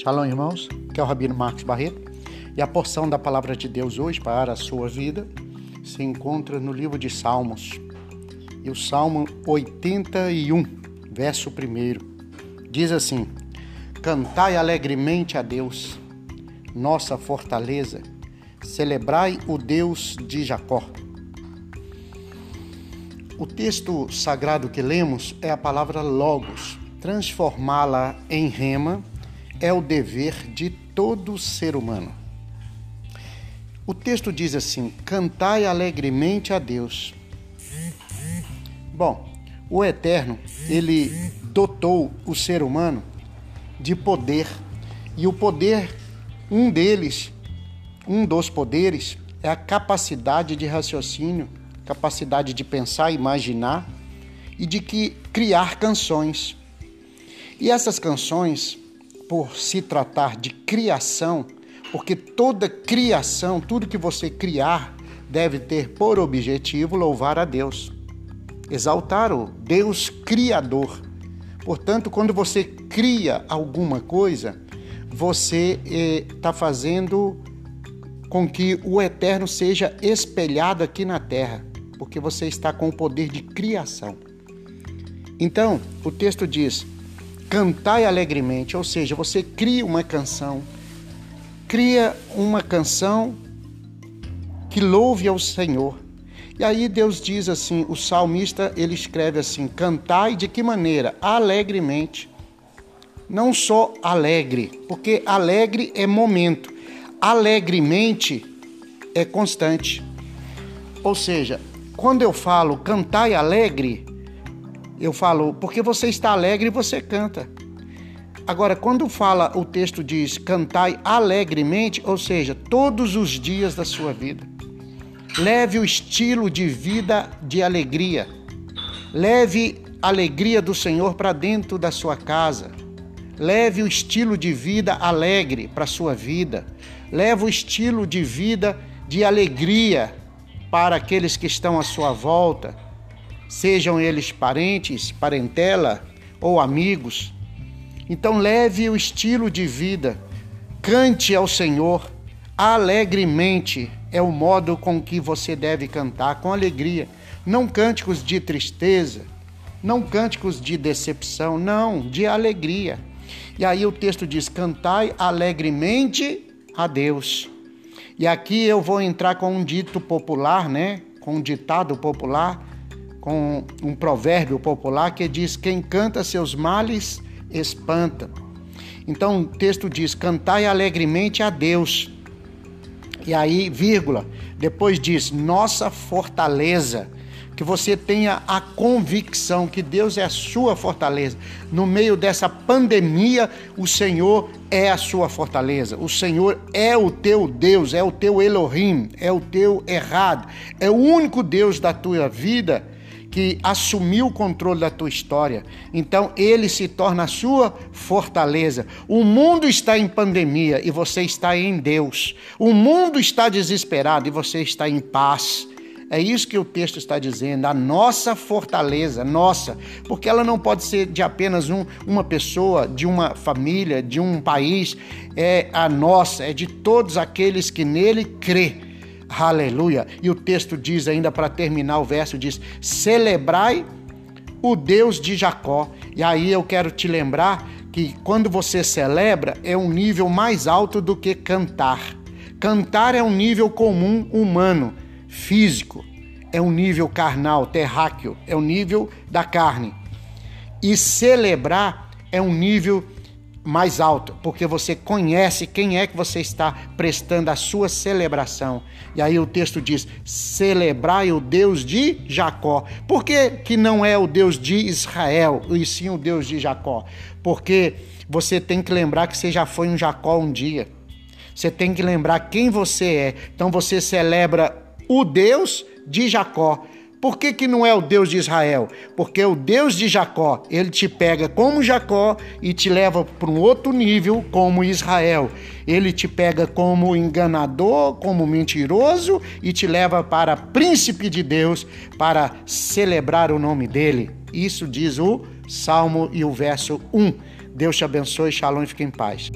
Shalom, irmãos. Aqui é o Rabino Marcos Barreto. E a porção da palavra de Deus hoje para a sua vida se encontra no livro de Salmos. E o Salmo 81, verso 1, diz assim: Cantai alegremente a Deus, nossa fortaleza, celebrai o Deus de Jacó. O texto sagrado que lemos é a palavra Logos. Transformá-la em rema é o dever de todo ser humano. O texto diz assim: Cantai alegremente a Deus. Bom, o Eterno, ele dotou o ser humano de poder, e o poder, um deles, um dos poderes, é a capacidade de raciocínio, capacidade de pensar, imaginar e de que criar canções. E essas canções por se tratar de criação, porque toda criação, tudo que você criar, deve ter por objetivo louvar a Deus, exaltar o Deus Criador. Portanto, quando você cria alguma coisa, você está eh, fazendo com que o eterno seja espelhado aqui na terra, porque você está com o poder de criação. Então, o texto diz: cantai alegremente, ou seja, você cria uma canção, cria uma canção que louve ao Senhor. E aí Deus diz assim, o salmista ele escreve assim: cantai de que maneira? Alegremente. Não só alegre, porque alegre é momento, alegremente é constante. Ou seja, quando eu falo cantai alegre, eu falo, porque você está alegre, você canta. Agora, quando fala, o texto diz cantai alegremente, ou seja, todos os dias da sua vida. Leve o estilo de vida de alegria. Leve a alegria do Senhor para dentro da sua casa. Leve o estilo de vida alegre para a sua vida. Leve o estilo de vida de alegria para aqueles que estão à sua volta sejam eles parentes, parentela ou amigos. Então leve o estilo de vida, cante ao Senhor alegremente, é o modo com que você deve cantar, com alegria. Não cânticos de tristeza, não cânticos de decepção, não, de alegria. E aí o texto diz: cantai alegremente a Deus. E aqui eu vou entrar com um dito popular, né? Com um ditado popular com um provérbio popular que diz: Quem canta seus males espanta. Então o texto diz: Cantai alegremente a Deus. E aí, vírgula, depois diz: Nossa fortaleza. Que você tenha a convicção que Deus é a sua fortaleza. No meio dessa pandemia, o Senhor é a sua fortaleza. O Senhor é o teu Deus, é o teu Elohim, é o teu errado, é o único Deus da tua vida que assumiu o controle da tua história. Então ele se torna a sua fortaleza. O mundo está em pandemia e você está em Deus. O mundo está desesperado e você está em paz. É isso que o texto está dizendo, a nossa fortaleza, nossa, porque ela não pode ser de apenas um, uma pessoa, de uma família, de um país, é a nossa, é de todos aqueles que nele crê. Aleluia. E o texto diz ainda para terminar o verso diz: "Celebrai o Deus de Jacó". E aí eu quero te lembrar que quando você celebra é um nível mais alto do que cantar. Cantar é um nível comum humano, físico, é um nível carnal, terráqueo, é o um nível da carne. E celebrar é um nível mais alto, porque você conhece quem é que você está prestando a sua celebração. E aí o texto diz: celebrai o Deus de Jacó. Por que, que não é o Deus de Israel, e sim o Deus de Jacó? Porque você tem que lembrar que você já foi um Jacó um dia. Você tem que lembrar quem você é. Então você celebra o Deus de Jacó. Por que, que não é o Deus de Israel? Porque o Deus de Jacó, ele te pega como Jacó e te leva para um outro nível como Israel. Ele te pega como enganador, como mentiroso e te leva para príncipe de Deus para celebrar o nome dele. Isso diz o Salmo e o verso 1. Deus te abençoe, shalom e fique em paz.